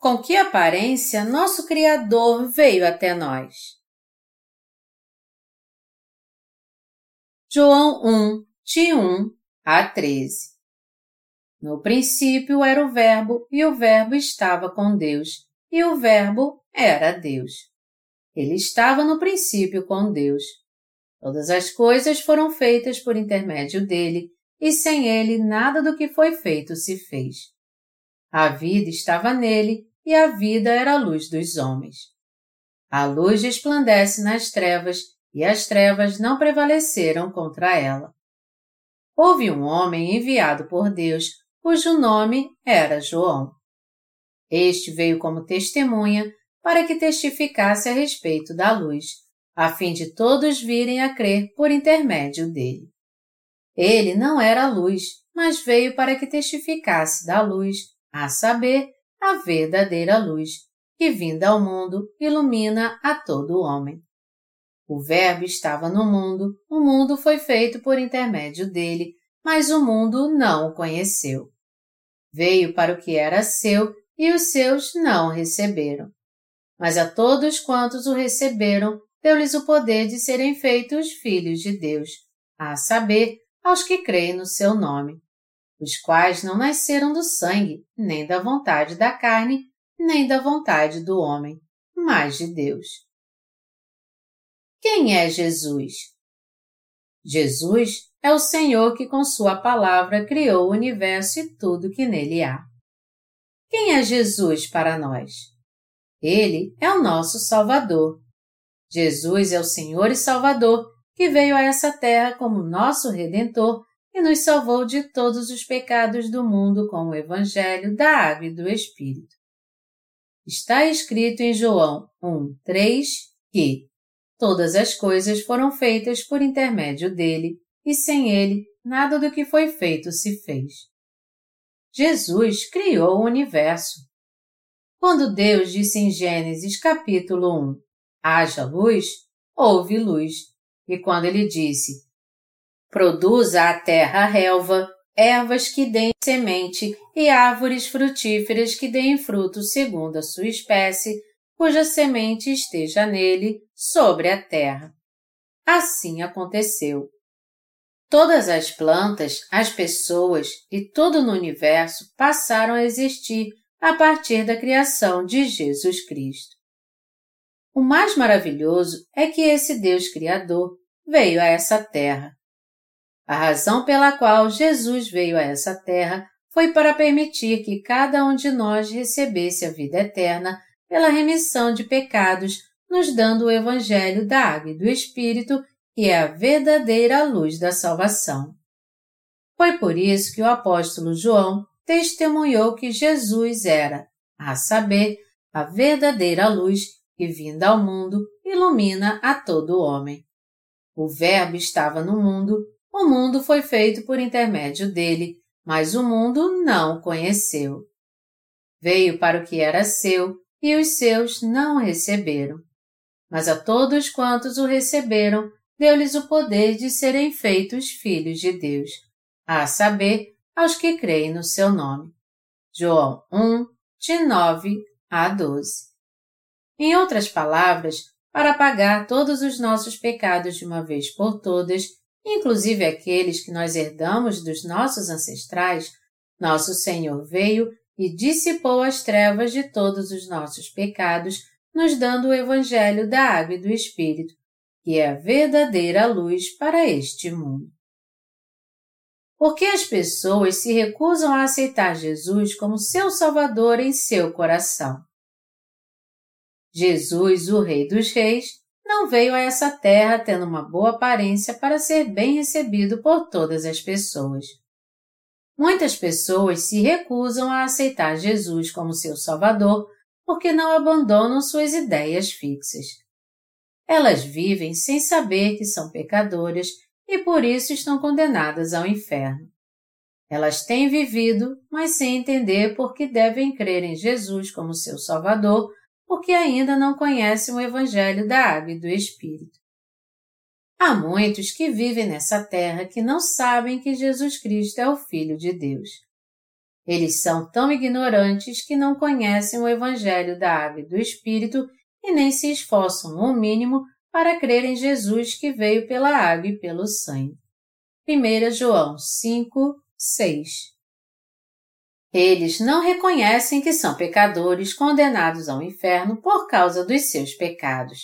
Com que aparência nosso Criador veio até nós? João 1, de 1 a 13 No princípio era o Verbo, e o Verbo estava com Deus, e o Verbo era Deus. Ele estava no princípio com Deus. Todas as coisas foram feitas por intermédio dele, e sem ele nada do que foi feito se fez. A vida estava nele, e a vida era a luz dos homens. A luz resplandece nas trevas, e as trevas não prevaleceram contra ela. Houve um homem enviado por Deus, cujo nome era João. Este veio como testemunha para que testificasse a respeito da luz, a fim de todos virem a crer por intermédio dele. Ele não era luz, mas veio para que testificasse da luz, a saber, a verdadeira luz, que vinda ao mundo ilumina a todo homem. O Verbo estava no mundo, o mundo foi feito por intermédio dele, mas o mundo não o conheceu. Veio para o que era seu e os seus não o receberam. Mas a todos quantos o receberam, deu-lhes o poder de serem feitos filhos de Deus, a saber, aos que creem no seu nome os quais não nasceram do sangue, nem da vontade da carne, nem da vontade do homem, mas de Deus. Quem é Jesus? Jesus é o Senhor que com Sua palavra criou o universo e tudo que nele há. Quem é Jesus para nós? Ele é o nosso Salvador. Jesus é o Senhor e Salvador que veio a essa terra como nosso Redentor e nos salvou de todos os pecados do mundo com o Evangelho da Água e do Espírito. Está escrito em João 1, 3 que todas as coisas foram feitas por intermédio dele, e sem ele nada do que foi feito se fez. Jesus criou o universo. Quando Deus disse em Gênesis capítulo 1, haja luz, houve luz. E quando ele disse, Produza a terra relva, ervas que deem semente e árvores frutíferas que deem fruto segundo a sua espécie, cuja semente esteja nele, sobre a terra. Assim aconteceu. Todas as plantas, as pessoas e tudo no universo passaram a existir a partir da criação de Jesus Cristo. O mais maravilhoso é que esse Deus Criador veio a essa terra a razão pela qual Jesus veio a essa terra foi para permitir que cada um de nós recebesse a vida eterna pela remissão de pecados, nos dando o Evangelho da Água e do Espírito, que é a verdadeira luz da salvação. Foi por isso que o apóstolo João testemunhou que Jesus era, a saber, a verdadeira luz que, vinda ao mundo, ilumina a todo homem. O Verbo estava no mundo o mundo foi feito por intermédio dele, mas o mundo não o conheceu. Veio para o que era seu, e os seus não receberam. Mas a todos quantos o receberam, deu-lhes o poder de serem feitos filhos de Deus, a saber, aos que creem no seu nome. João 1, de 9 a 12. Em outras palavras, para pagar todos os nossos pecados de uma vez por todas, inclusive aqueles que nós herdamos dos nossos ancestrais, nosso Senhor veio e dissipou as trevas de todos os nossos pecados, nos dando o Evangelho da Água e do Espírito, que é a verdadeira luz para este mundo. Por que as pessoas se recusam a aceitar Jesus como seu Salvador em seu coração? Jesus, o Rei dos Reis, não veio a essa terra tendo uma boa aparência para ser bem recebido por todas as pessoas. Muitas pessoas se recusam a aceitar Jesus como seu Salvador porque não abandonam suas ideias fixas. Elas vivem sem saber que são pecadoras e por isso estão condenadas ao inferno. Elas têm vivido, mas sem entender por que devem crer em Jesus como seu Salvador porque ainda não conhecem o Evangelho da Água e do Espírito. Há muitos que vivem nessa terra que não sabem que Jesus Cristo é o Filho de Deus. Eles são tão ignorantes que não conhecem o Evangelho da Água e do Espírito e nem se esforçam o mínimo para crer em Jesus que veio pela água e pelo sangue. 1 João 5, 6 Eles não reconhecem que são pecadores condenados ao inferno por causa dos seus pecados.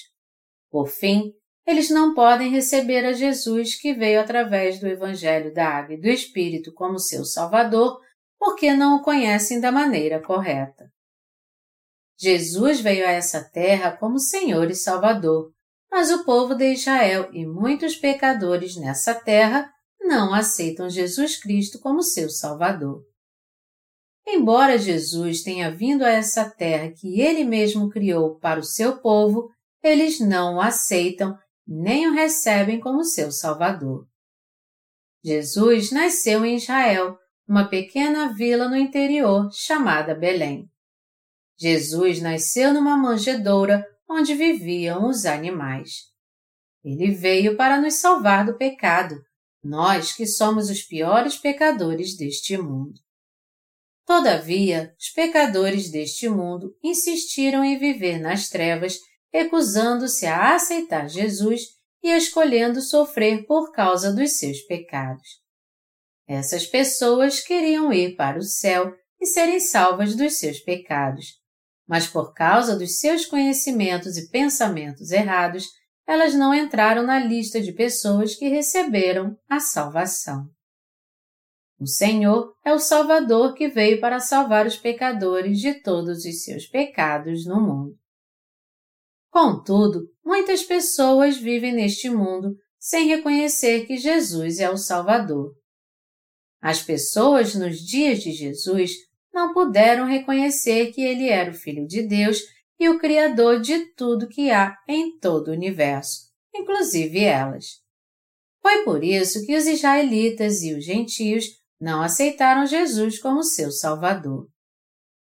Por fim, eles não podem receber a Jesus que veio através do Evangelho da Água e do Espírito como seu Salvador, porque não o conhecem da maneira correta. Jesus veio a essa terra como Senhor e Salvador, mas o povo de Israel e muitos pecadores nessa terra não aceitam Jesus Cristo como seu Salvador. Embora Jesus tenha vindo a essa terra que ele mesmo criou para o seu povo, eles não o aceitam nem o recebem como seu Salvador. Jesus nasceu em Israel, uma pequena vila no interior chamada Belém. Jesus nasceu numa manjedoura onde viviam os animais. Ele veio para nos salvar do pecado, nós que somos os piores pecadores deste mundo. Todavia, os pecadores deste mundo insistiram em viver nas trevas recusando-se a aceitar Jesus e escolhendo sofrer por causa dos seus pecados. Essas pessoas queriam ir para o céu e serem salvas dos seus pecados, mas por causa dos seus conhecimentos e pensamentos errados, elas não entraram na lista de pessoas que receberam a salvação. O Senhor é o Salvador que veio para salvar os pecadores de todos os seus pecados no mundo. Contudo, muitas pessoas vivem neste mundo sem reconhecer que Jesus é o Salvador. As pessoas nos dias de Jesus não puderam reconhecer que ele era o Filho de Deus e o Criador de tudo que há em todo o universo, inclusive elas. Foi por isso que os israelitas e os gentios não aceitaram Jesus como seu Salvador.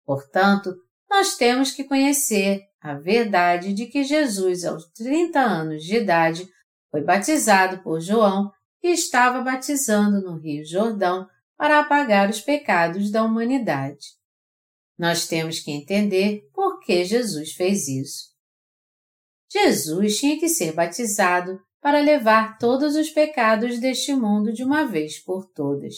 Portanto, nós temos que conhecer a verdade de que Jesus, aos 30 anos de idade, foi batizado por João e estava batizando no Rio Jordão para apagar os pecados da humanidade. Nós temos que entender por que Jesus fez isso. Jesus tinha que ser batizado para levar todos os pecados deste mundo de uma vez por todas.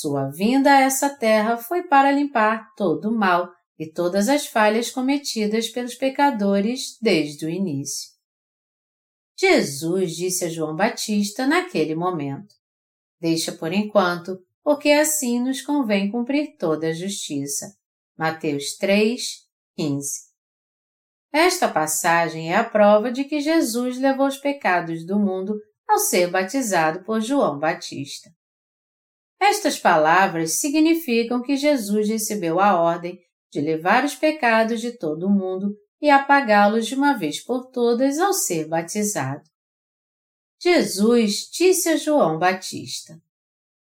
Sua vinda a essa terra foi para limpar todo o mal e todas as falhas cometidas pelos pecadores desde o início. Jesus disse a João Batista naquele momento: Deixa por enquanto, porque assim nos convém cumprir toda a justiça. Mateus 3, 15. Esta passagem é a prova de que Jesus levou os pecados do mundo ao ser batizado por João Batista. Estas palavras significam que Jesus recebeu a ordem de levar os pecados de todo o mundo e apagá-los de uma vez por todas ao ser batizado. Jesus disse a João Batista: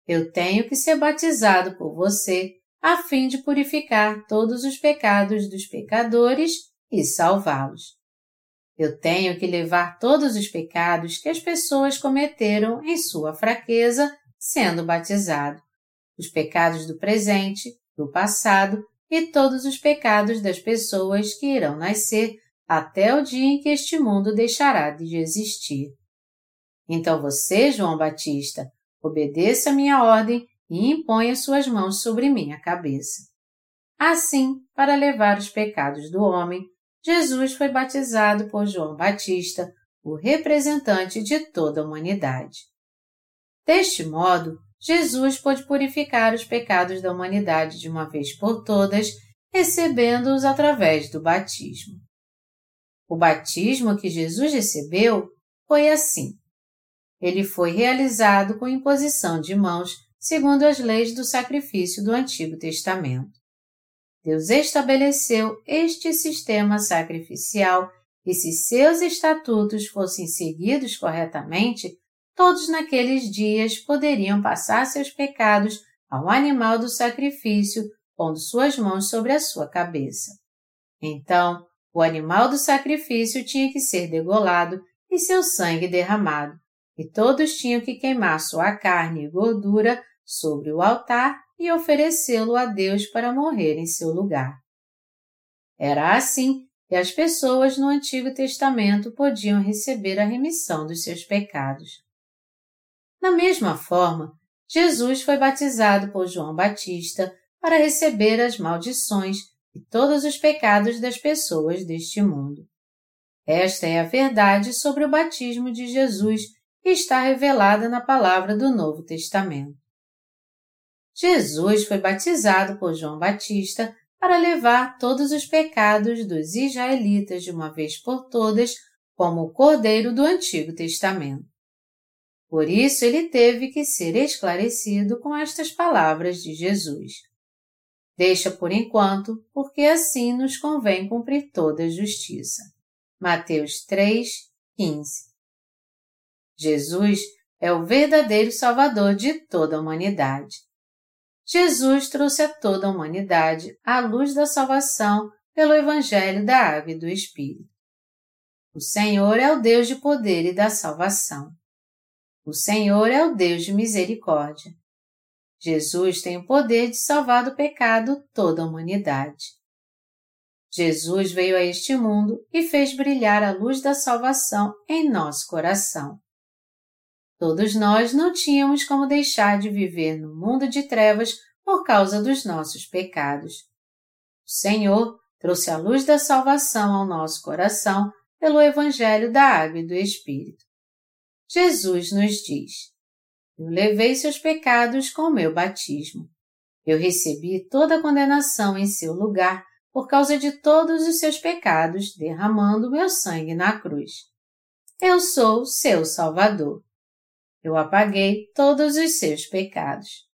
Eu tenho que ser batizado por você a fim de purificar todos os pecados dos pecadores e salvá-los. Eu tenho que levar todos os pecados que as pessoas cometeram em sua fraqueza sendo batizado, os pecados do presente, do passado e todos os pecados das pessoas que irão nascer até o dia em que este mundo deixará de existir. Então você, João Batista, obedeça a minha ordem e imponha suas mãos sobre minha cabeça. Assim, para levar os pecados do homem, Jesus foi batizado por João Batista, o representante de toda a humanidade. Deste modo, Jesus pôde purificar os pecados da humanidade de uma vez por todas, recebendo-os através do batismo. O batismo que Jesus recebeu foi assim. Ele foi realizado com imposição de mãos, segundo as leis do sacrifício do Antigo Testamento. Deus estabeleceu este sistema sacrificial e, se seus estatutos fossem seguidos corretamente, todos naqueles dias poderiam passar seus pecados ao animal do sacrifício, pondo suas mãos sobre a sua cabeça. Então, o animal do sacrifício tinha que ser degolado e seu sangue derramado, e todos tinham que queimar sua carne e gordura sobre o altar e oferecê-lo a Deus para morrer em seu lugar. Era assim que as pessoas no Antigo Testamento podiam receber a remissão dos seus pecados. Da mesma forma, Jesus foi batizado por João Batista para receber as maldições e todos os pecados das pessoas deste mundo. Esta é a verdade sobre o batismo de Jesus que está revelada na palavra do Novo Testamento. Jesus foi batizado por João Batista para levar todos os pecados dos israelitas de uma vez por todas, como o Cordeiro do Antigo Testamento. Por isso ele teve que ser esclarecido com estas palavras de Jesus. Deixa por enquanto, porque assim nos convém cumprir toda a justiça. Mateus 3, 15. Jesus é o verdadeiro Salvador de toda a humanidade. Jesus trouxe a toda a humanidade a luz da salvação pelo Evangelho da Água e do Espírito. O Senhor é o Deus de poder e da salvação. O Senhor é o Deus de misericórdia. Jesus tem o poder de salvar do pecado toda a humanidade. Jesus veio a este mundo e fez brilhar a luz da salvação em nosso coração. Todos nós não tínhamos como deixar de viver no mundo de trevas por causa dos nossos pecados. O Senhor trouxe a luz da salvação ao nosso coração pelo Evangelho da Água e do Espírito. Jesus nos diz: Eu levei seus pecados com o meu batismo. Eu recebi toda a condenação em seu lugar por causa de todos os seus pecados, derramando meu sangue na cruz. Eu sou seu Salvador. Eu apaguei todos os seus pecados.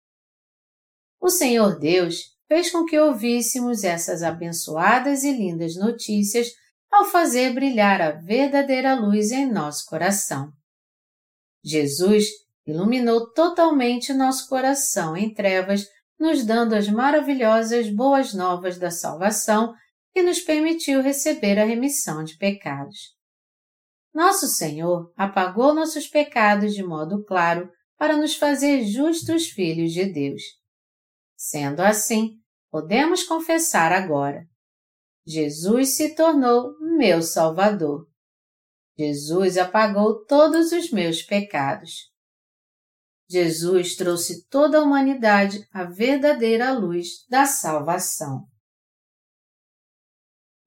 O Senhor Deus fez com que ouvíssemos essas abençoadas e lindas notícias ao fazer brilhar a verdadeira luz em nosso coração. Jesus iluminou totalmente nosso coração em trevas, nos dando as maravilhosas boas novas da salvação que nos permitiu receber a remissão de pecados. Nosso Senhor apagou nossos pecados de modo claro para nos fazer justos filhos de Deus. Sendo assim, podemos confessar agora: Jesus se tornou meu Salvador. Jesus apagou todos os meus pecados. Jesus trouxe toda a humanidade a verdadeira luz da salvação.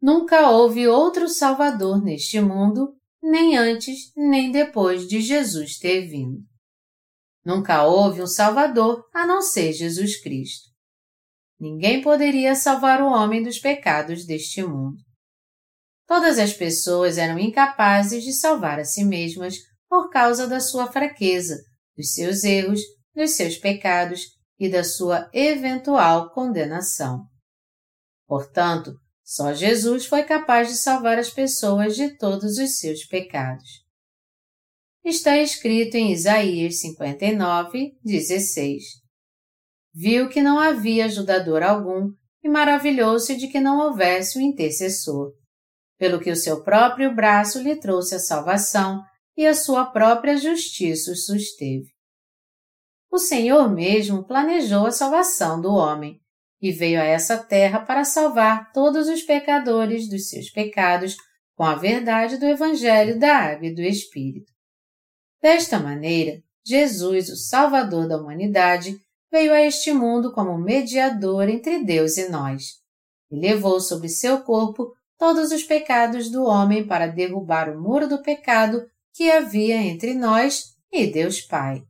Nunca houve outro Salvador neste mundo, nem antes nem depois de Jesus ter vindo. Nunca houve um Salvador a não ser Jesus Cristo. Ninguém poderia salvar o homem dos pecados deste mundo. Todas as pessoas eram incapazes de salvar a si mesmas por causa da sua fraqueza, dos seus erros, dos seus pecados e da sua eventual condenação. Portanto, só Jesus foi capaz de salvar as pessoas de todos os seus pecados. Está escrito em Isaías 59, 16. Viu que não havia ajudador algum e maravilhou-se de que não houvesse um intercessor pelo que o seu próprio braço lhe trouxe a salvação e a sua própria justiça os susteve. O Senhor mesmo planejou a salvação do homem e veio a essa terra para salvar todos os pecadores dos seus pecados com a verdade do Evangelho da Água e do Espírito. Desta maneira, Jesus, o Salvador da humanidade, veio a este mundo como mediador entre Deus e nós, e levou sobre seu corpo todos os pecados do homem para derrubar o muro do pecado que havia entre nós e Deus Pai.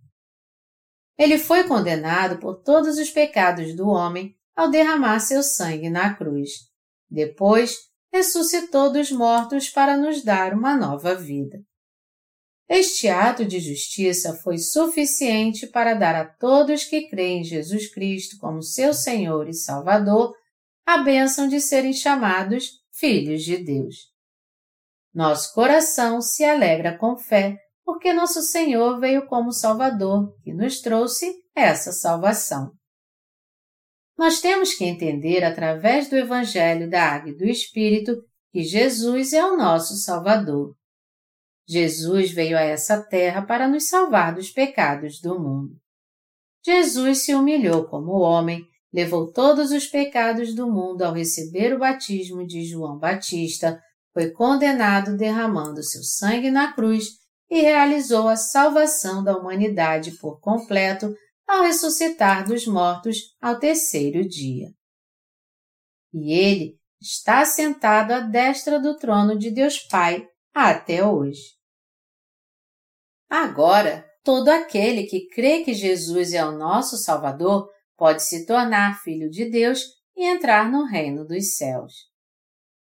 Ele foi condenado por todos os pecados do homem ao derramar seu sangue na cruz. Depois, ressuscitou dos mortos para nos dar uma nova vida. Este ato de justiça foi suficiente para dar a todos que creem em Jesus Cristo como seu Senhor e Salvador a bênção de serem chamados filhos de Deus. Nosso coração se alegra com fé, porque nosso Senhor veio como Salvador, que nos trouxe essa salvação. Nós temos que entender através do Evangelho da Água e do Espírito que Jesus é o nosso Salvador. Jesus veio a essa terra para nos salvar dos pecados do mundo. Jesus se humilhou como homem, levou todos os pecados do mundo ao receber o batismo de João Batista, foi condenado derramando seu sangue na cruz e realizou a salvação da humanidade por completo ao ressuscitar dos mortos ao terceiro dia. E ele está sentado à destra do trono de Deus Pai até hoje. Agora, todo aquele que crê que Jesus é o nosso Salvador pode se tornar filho de Deus e entrar no reino dos céus.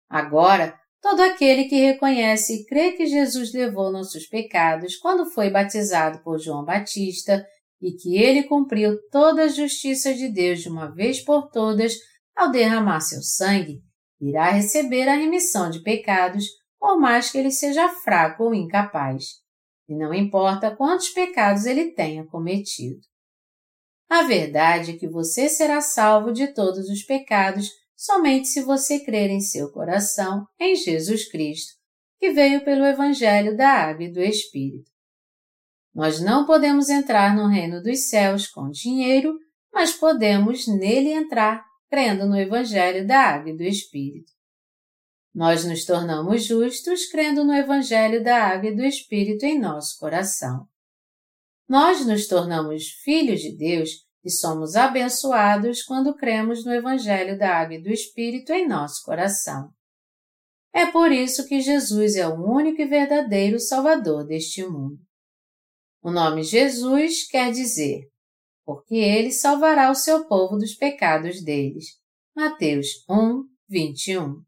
Agora, todo aquele que reconhece e crê que Jesus levou nossos pecados quando foi batizado por João Batista e que ele cumpriu toda a justiça de Deus de uma vez por todas ao derramar seu sangue, irá receber a remissão de pecados, por mais que ele seja fraco ou incapaz, e não importa quantos pecados ele tenha cometido. A verdade é que você será salvo de todos os pecados somente se você crer em seu coração em Jesus Cristo, que veio pelo Evangelho da Água e do Espírito. Nós não podemos entrar no reino dos céus com dinheiro, mas podemos nele entrar crendo no Evangelho da Água e do Espírito. Nós nos tornamos justos crendo no Evangelho da Água e do Espírito em nosso coração. Nós nos tornamos filhos de Deus e somos abençoados quando cremos no Evangelho da Água e do Espírito em nosso coração. É por isso que Jesus é o único e verdadeiro Salvador deste mundo. O nome Jesus quer dizer, porque ele salvará o seu povo dos pecados deles. Mateus 1, 21.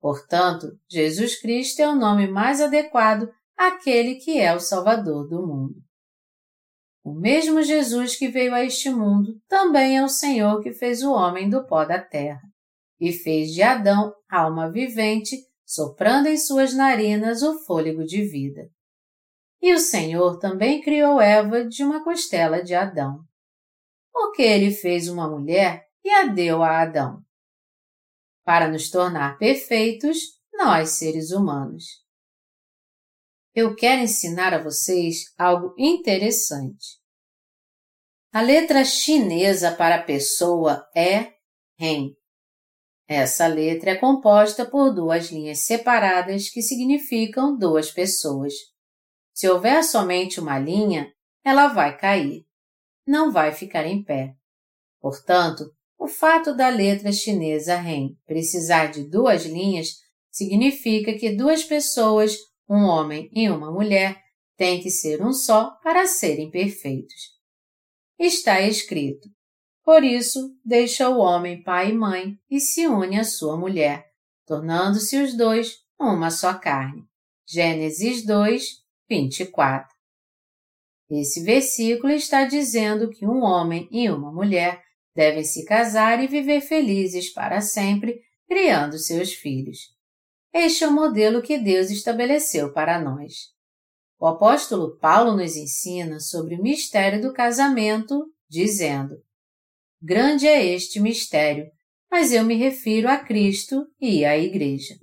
Portanto, Jesus Cristo é o nome mais adequado àquele que é o Salvador do mundo. O mesmo Jesus que veio a este mundo também é o Senhor que fez o homem do pó da terra e fez de Adão alma vivente, soprando em suas narinas o fôlego de vida. E o Senhor também criou Eva de uma costela de Adão. Porque ele fez uma mulher e a deu a Adão. Para nos tornar perfeitos, nós seres humanos. Eu quero ensinar a vocês algo interessante. A letra chinesa para pessoa é Ren. Essa letra é composta por duas linhas separadas que significam duas pessoas. Se houver somente uma linha, ela vai cair. Não vai ficar em pé. Portanto, o fato da letra chinesa Ren precisar de duas linhas significa que duas pessoas, um homem e uma mulher, têm que ser um só para serem perfeitos está escrito: Por isso, deixa o homem pai e mãe e se une à sua mulher, tornando-se os dois uma só carne. Gênesis 2, 24. Esse versículo está dizendo que um homem e uma mulher devem se casar e viver felizes para sempre, criando seus filhos. Este é o modelo que Deus estabeleceu para nós. O apóstolo Paulo nos ensina sobre o mistério do casamento, dizendo: Grande é este mistério, mas eu me refiro a Cristo e à Igreja.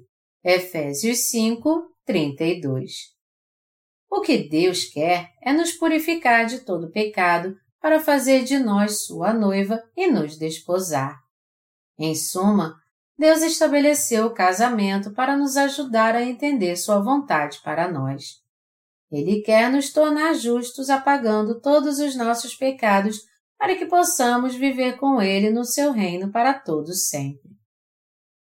Efésios 5, 32. O que Deus quer é nos purificar de todo pecado para fazer de nós sua noiva e nos desposar. Em suma, Deus estabeleceu o casamento para nos ajudar a entender sua vontade para nós. Ele quer nos tornar justos apagando todos os nossos pecados para que possamos viver com Ele no seu reino para todos sempre.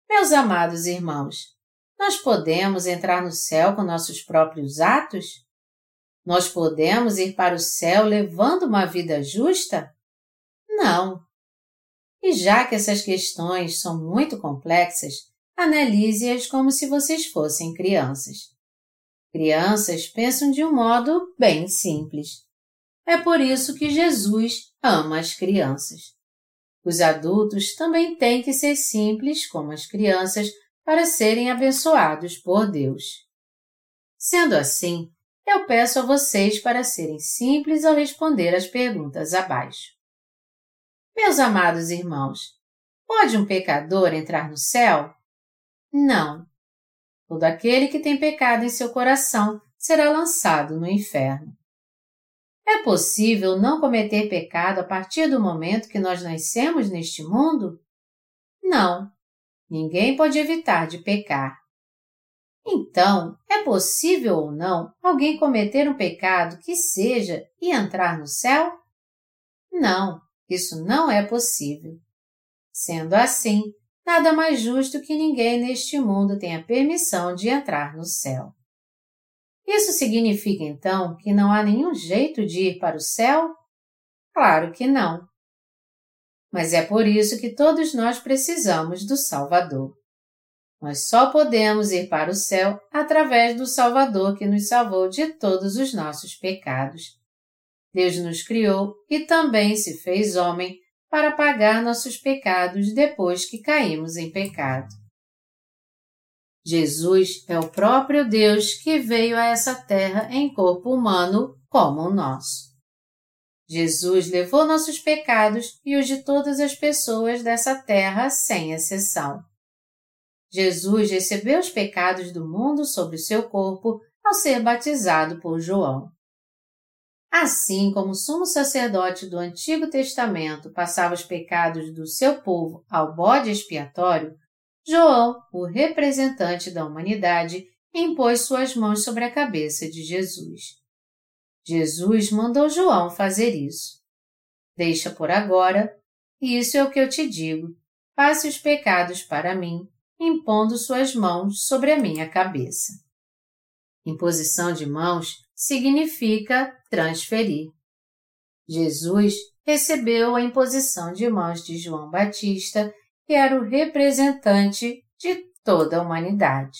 Meus amados irmãos, nós podemos entrar no céu com nossos próprios atos? Nós podemos ir para o céu levando uma vida justa? Não. E já que essas questões são muito complexas, analise-as como se vocês fossem crianças. Crianças pensam de um modo bem simples. É por isso que Jesus ama as crianças. Os adultos também têm que ser simples como as crianças para serem abençoados por Deus. Sendo assim, eu peço a vocês para serem simples ao responder as perguntas abaixo. Meus amados irmãos, pode um pecador entrar no céu? Não, Todo aquele que tem pecado em seu coração será lançado no inferno. É possível não cometer pecado a partir do momento que nós nascemos neste mundo? Não. Ninguém pode evitar de pecar. Então, é possível ou não alguém cometer um pecado que seja e entrar no céu? Não, isso não é possível. Sendo assim, nada mais justo que ninguém neste mundo tenha permissão de entrar no céu. Isso significa então que não há nenhum jeito de ir para o céu? Claro que não. Mas é por isso que todos nós precisamos do Salvador. Nós só podemos ir para o céu através do Salvador que nos salvou de todos os nossos pecados. Deus nos criou e também se fez homem para pagar nossos pecados depois que caímos em pecado. Jesus é o próprio Deus que veio a essa terra em corpo humano como o nosso. Jesus levou nossos pecados e os de todas as pessoas dessa terra sem exceção. Jesus recebeu os pecados do mundo sobre o seu corpo ao ser batizado por João. Assim como o sumo sacerdote do Antigo Testamento passava os pecados do seu povo ao bode expiatório, João, o representante da humanidade, impôs suas mãos sobre a cabeça de Jesus. Jesus mandou João fazer isso. Deixa por agora, isso é o que eu te digo, passe os pecados para mim, impondo suas mãos sobre a minha cabeça. Imposição de mãos significa transferir. Jesus recebeu a imposição de mãos de João Batista que era o representante de toda a humanidade.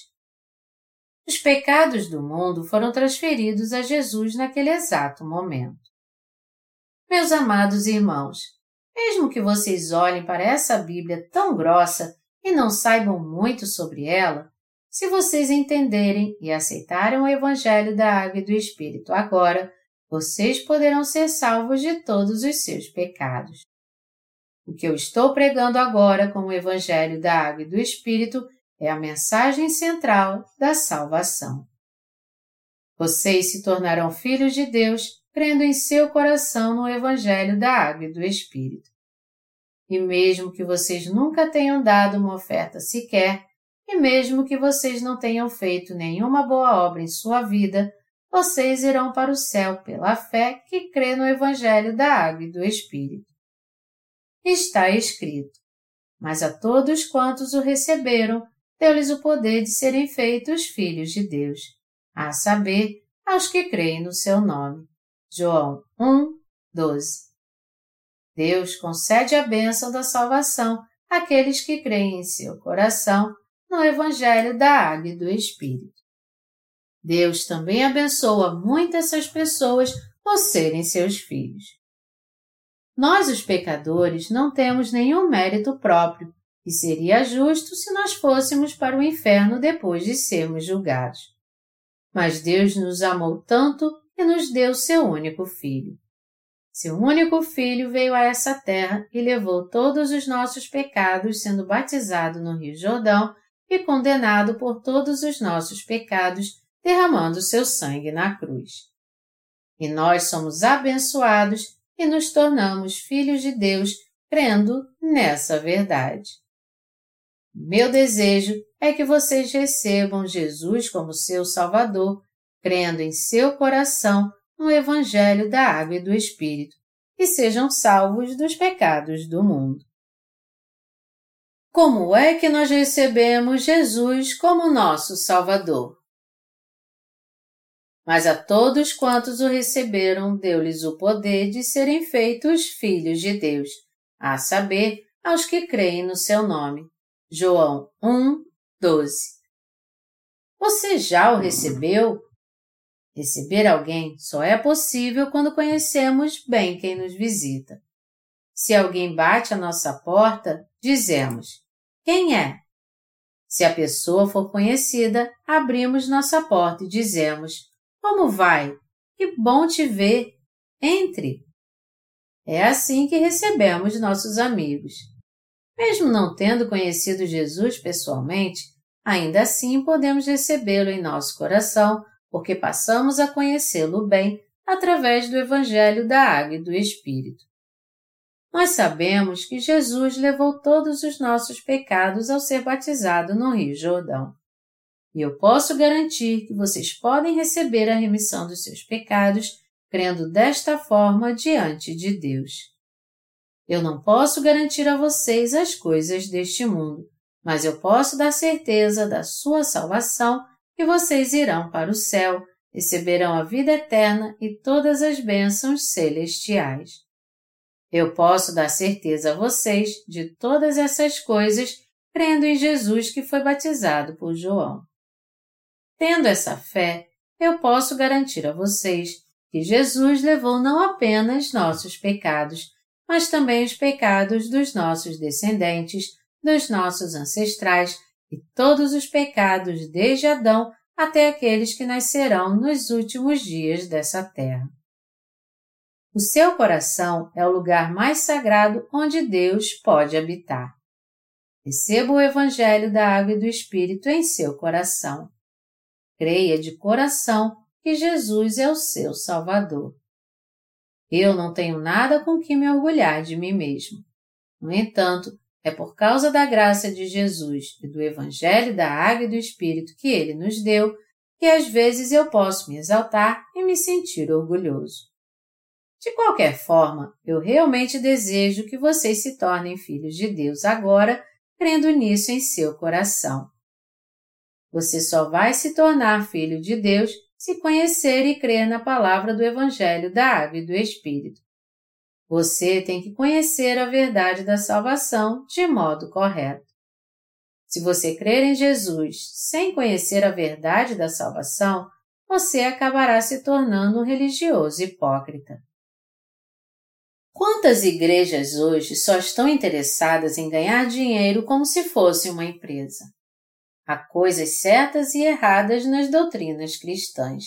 Os pecados do mundo foram transferidos a Jesus naquele exato momento. Meus amados irmãos, mesmo que vocês olhem para essa Bíblia tão grossa e não saibam muito sobre ela, se vocês entenderem e aceitarem o Evangelho da Água e do Espírito agora, vocês poderão ser salvos de todos os seus pecados. O que eu estou pregando agora com o Evangelho da Água e do Espírito é a mensagem central da salvação. Vocês se tornarão filhos de Deus crendo em seu coração no Evangelho da Água e do Espírito. E mesmo que vocês nunca tenham dado uma oferta sequer, e mesmo que vocês não tenham feito nenhuma boa obra em sua vida, vocês irão para o céu pela fé que crê no Evangelho da Água e do Espírito está escrito: Mas a todos quantos o receberam, deu-lhes o poder de serem feitos filhos de Deus, a saber, aos que creem no seu nome. João 1, 12. Deus concede a bênção da salvação àqueles que creem em seu coração no Evangelho da Água e do Espírito. Deus também abençoa muitas essas pessoas por serem seus filhos. Nós, os pecadores, não temos nenhum mérito próprio e seria justo se nós fôssemos para o inferno depois de sermos julgados. Mas Deus nos amou tanto e nos deu seu único filho. Seu único filho veio a essa terra e levou todos os nossos pecados, sendo batizado no Rio Jordão e condenado por todos os nossos pecados, derramando seu sangue na cruz. E nós somos abençoados e nos tornamos filhos de Deus crendo nessa verdade. Meu desejo é que vocês recebam Jesus como seu Salvador, crendo em seu coração no Evangelho da Água e do Espírito, e sejam salvos dos pecados do mundo. Como é que nós recebemos Jesus como nosso Salvador? Mas a todos quantos o receberam, deu-lhes o poder de serem feitos filhos de Deus, a saber, aos que creem no seu nome. João 1, 12. Você já o recebeu? Receber alguém só é possível quando conhecemos bem quem nos visita. Se alguém bate à nossa porta, dizemos: Quem é? Se a pessoa for conhecida, abrimos nossa porta e dizemos: como vai? Que bom te ver! Entre! É assim que recebemos nossos amigos. Mesmo não tendo conhecido Jesus pessoalmente, ainda assim podemos recebê-lo em nosso coração, porque passamos a conhecê-lo bem através do Evangelho da Água e do Espírito. Nós sabemos que Jesus levou todos os nossos pecados ao ser batizado no Rio Jordão. E eu posso garantir que vocês podem receber a remissão dos seus pecados crendo desta forma diante de Deus. Eu não posso garantir a vocês as coisas deste mundo, mas eu posso dar certeza da sua salvação e vocês irão para o céu, receberão a vida eterna e todas as bênçãos celestiais. Eu posso dar certeza a vocês de todas essas coisas crendo em Jesus que foi batizado por João. Tendo essa fé, eu posso garantir a vocês que Jesus levou não apenas nossos pecados, mas também os pecados dos nossos descendentes, dos nossos ancestrais e todos os pecados desde Adão até aqueles que nascerão nos últimos dias dessa terra. O seu coração é o lugar mais sagrado onde Deus pode habitar. Receba o Evangelho da Água e do Espírito em seu coração. Creia de coração que Jesus é o seu Salvador. Eu não tenho nada com que me orgulhar de mim mesmo. No entanto, é por causa da graça de Jesus e do Evangelho da Água e do Espírito que ele nos deu que às vezes eu posso me exaltar e me sentir orgulhoso. De qualquer forma, eu realmente desejo que vocês se tornem filhos de Deus agora, crendo nisso em seu coração. Você só vai se tornar filho de Deus se conhecer e crer na palavra do Evangelho da Água e do Espírito. Você tem que conhecer a verdade da salvação de modo correto. Se você crer em Jesus sem conhecer a verdade da salvação, você acabará se tornando um religioso hipócrita. Quantas igrejas hoje só estão interessadas em ganhar dinheiro como se fosse uma empresa? Há coisas certas e erradas nas doutrinas cristãs.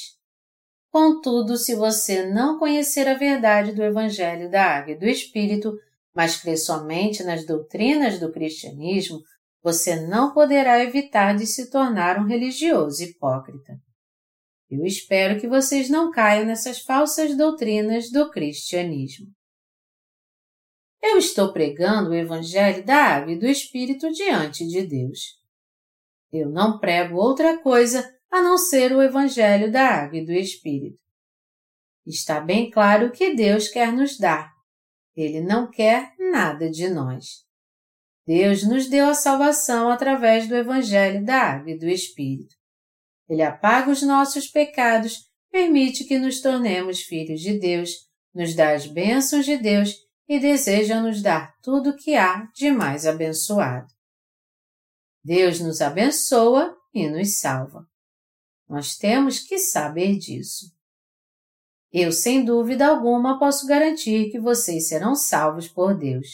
Contudo, se você não conhecer a verdade do Evangelho da Água e do Espírito, mas crer somente nas doutrinas do cristianismo, você não poderá evitar de se tornar um religioso hipócrita. Eu espero que vocês não caiam nessas falsas doutrinas do cristianismo. Eu estou pregando o Evangelho da Água e do Espírito diante de Deus. Eu não prego outra coisa a não ser o Evangelho da Água e do Espírito. Está bem claro o que Deus quer nos dar. Ele não quer nada de nós. Deus nos deu a salvação através do Evangelho da Água e do Espírito. Ele apaga os nossos pecados, permite que nos tornemos filhos de Deus, nos dá as bênçãos de Deus e deseja nos dar tudo o que há de mais abençoado. Deus nos abençoa e nos salva. Nós temos que saber disso. Eu, sem dúvida alguma, posso garantir que vocês serão salvos por Deus.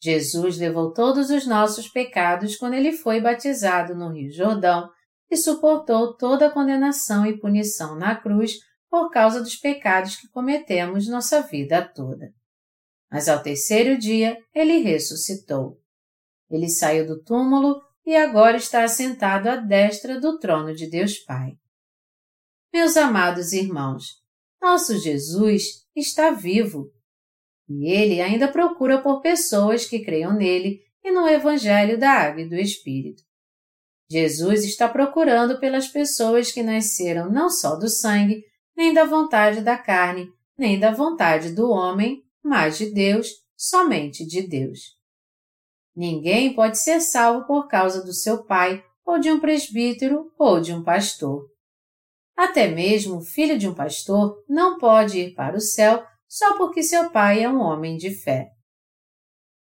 Jesus levou todos os nossos pecados quando ele foi batizado no Rio Jordão e suportou toda a condenação e punição na cruz por causa dos pecados que cometemos nossa vida toda. Mas ao terceiro dia ele ressuscitou. Ele saiu do túmulo e agora está assentado à destra do trono de Deus Pai. Meus amados irmãos, nosso Jesus está vivo e ele ainda procura por pessoas que creiam nele e no Evangelho da Água e do Espírito. Jesus está procurando pelas pessoas que nasceram não só do sangue, nem da vontade da carne, nem da vontade do homem, mas de Deus, somente de Deus. Ninguém pode ser salvo por causa do seu pai, ou de um presbítero, ou de um pastor. Até mesmo o filho de um pastor não pode ir para o céu só porque seu pai é um homem de fé.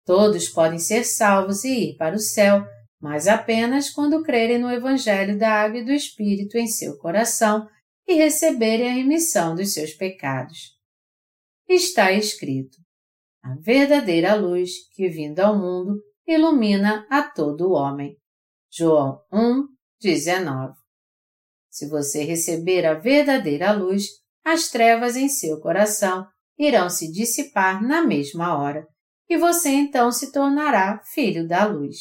Todos podem ser salvos e ir para o céu, mas apenas quando crerem no Evangelho da Água e do Espírito em seu coração e receberem a remissão dos seus pecados. Está escrito: A verdadeira luz que vindo ao mundo ilumina a todo homem. João 1, 19. Se você receber a verdadeira luz, as trevas em seu coração irão se dissipar na mesma hora, e você então se tornará filho da luz.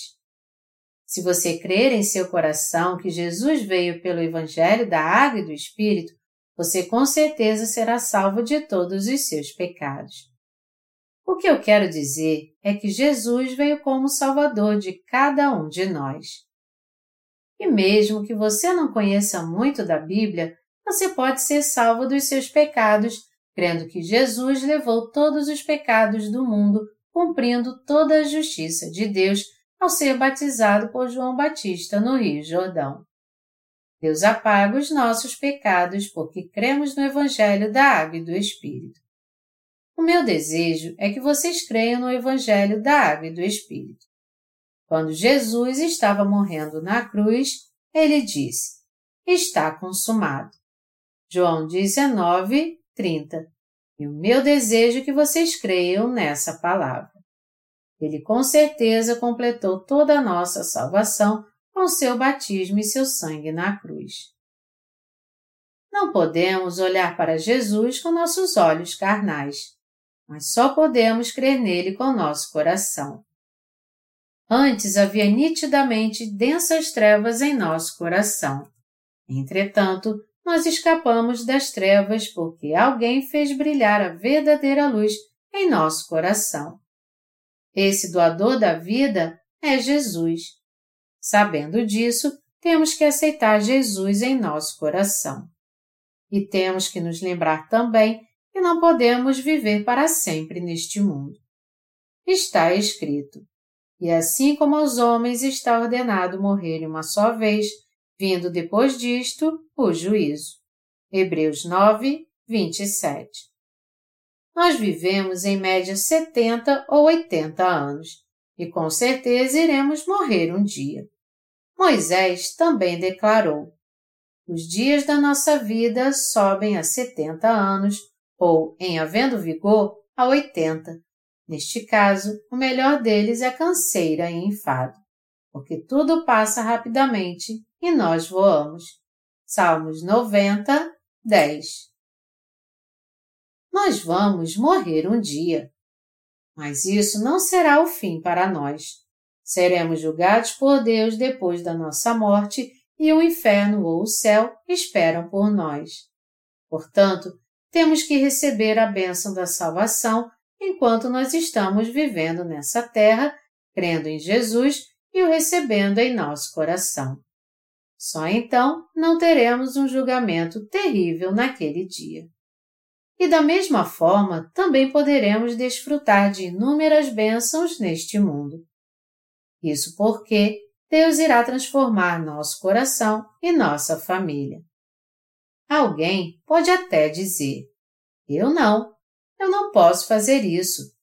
Se você crer em seu coração que Jesus veio pelo Evangelho da Água e do Espírito, você com certeza será salvo de todos os seus pecados. O que eu quero dizer é que Jesus veio como Salvador de cada um de nós. E mesmo que você não conheça muito da Bíblia, você pode ser salvo dos seus pecados, crendo que Jesus levou todos os pecados do mundo, cumprindo toda a justiça de Deus ao ser batizado por João Batista no Rio Jordão. Deus apaga os nossos pecados porque cremos no Evangelho da Água e do Espírito. O meu desejo é que vocês creiam no Evangelho da Água e do Espírito. Quando Jesus estava morrendo na cruz, ele disse: Está consumado. João 19, 30. E o meu desejo é que vocês creiam nessa palavra. Ele com certeza completou toda a nossa salvação com seu batismo e seu sangue na cruz. Não podemos olhar para Jesus com nossos olhos carnais, mas só podemos crer nele com nosso coração. Antes havia nitidamente densas trevas em nosso coração. Entretanto, nós escapamos das trevas porque alguém fez brilhar a verdadeira luz em nosso coração. Esse doador da vida é Jesus. Sabendo disso, temos que aceitar Jesus em nosso coração. E temos que nos lembrar também que não podemos viver para sempre neste mundo. Está escrito: E assim como aos homens está ordenado morrerem uma só vez, vindo depois disto o juízo. Hebreus 9, 27. Nós vivemos em média 70 ou 80 anos e com certeza iremos morrer um dia. Moisés também declarou: Os dias da nossa vida sobem a 70 anos ou, em havendo vigor, a 80. Neste caso, o melhor deles é canseira e enfado, porque tudo passa rapidamente e nós voamos. Salmos 90, 10. Nós vamos morrer um dia. Mas isso não será o fim para nós. Seremos julgados por Deus depois da nossa morte e o inferno ou o céu esperam por nós. Portanto, temos que receber a bênção da salvação enquanto nós estamos vivendo nessa terra, crendo em Jesus e o recebendo em nosso coração. Só então não teremos um julgamento terrível naquele dia. E da mesma forma, também poderemos desfrutar de inúmeras bênçãos neste mundo. Isso porque Deus irá transformar nosso coração e nossa família. Alguém pode até dizer: Eu não, eu não posso fazer isso.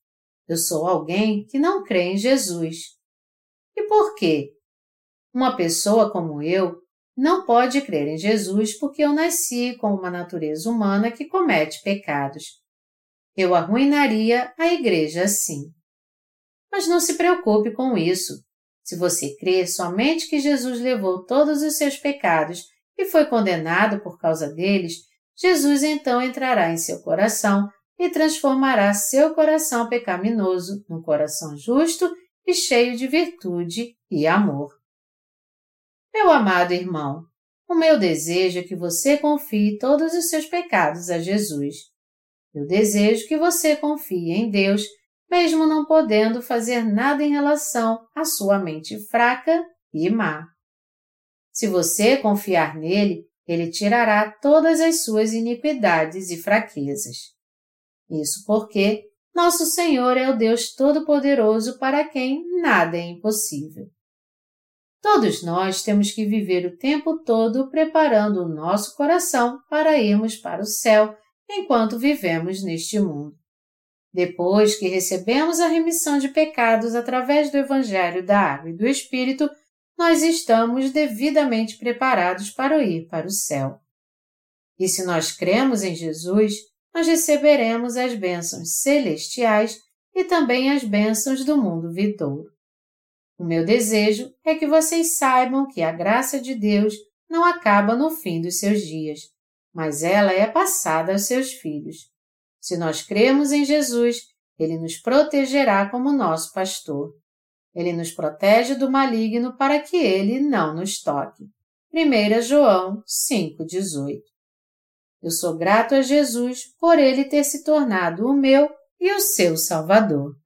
Eu sou alguém que não crê em Jesus. E por quê? Uma pessoa como eu não pode crer em Jesus porque eu nasci com uma natureza humana que comete pecados. Eu arruinaria a igreja assim. Mas não se preocupe com isso. Se você crê somente que Jesus levou todos os seus pecados e foi condenado por causa deles, Jesus então entrará em seu coração e transformará seu coração pecaminoso num coração justo e cheio de virtude e amor. Meu amado irmão, o meu desejo é que você confie todos os seus pecados a Jesus. Eu desejo que você confie em Deus, mesmo não podendo fazer nada em relação à sua mente fraca e má. Se você confiar nele, ele tirará todas as suas iniquidades e fraquezas. Isso porque nosso Senhor é o Deus Todo-Poderoso para quem nada é impossível. Todos nós temos que viver o tempo todo preparando o nosso coração para irmos para o céu enquanto vivemos neste mundo. Depois que recebemos a remissão de pecados através do Evangelho da Água e do Espírito, nós estamos devidamente preparados para ir para o céu. E se nós cremos em Jesus, nós receberemos as bênçãos celestiais e também as bênçãos do mundo vindouro. O meu desejo é que vocês saibam que a graça de Deus não acaba no fim dos seus dias, mas ela é passada aos seus filhos. Se nós cremos em Jesus, ele nos protegerá como nosso pastor. Ele nos protege do maligno para que ele não nos toque. 1 João 5,18 Eu sou grato a Jesus por ele ter se tornado o meu e o seu Salvador.